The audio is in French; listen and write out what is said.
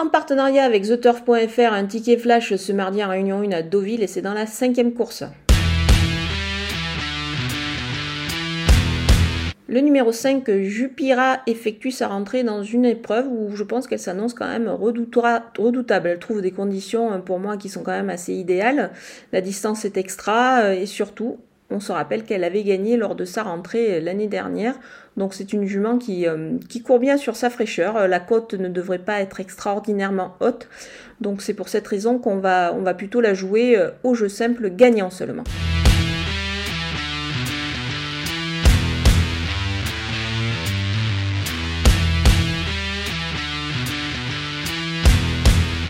En partenariat avec TheTurf.fr, un ticket flash ce mardi en Réunion 1 à Deauville et c'est dans la cinquième course. Le numéro 5, Jupira, effectue sa rentrée dans une épreuve où je pense qu'elle s'annonce quand même redoutable. Elle trouve des conditions euh, pour moi qui sont quand même assez idéales. La distance est extra euh, et surtout, on se rappelle qu'elle avait gagné lors de sa rentrée euh, l'année dernière. Donc c'est une jument qui, qui, court bien sur sa fraîcheur. La côte ne devrait pas être extraordinairement haute. Donc c'est pour cette raison qu'on va, on va plutôt la jouer au jeu simple gagnant seulement.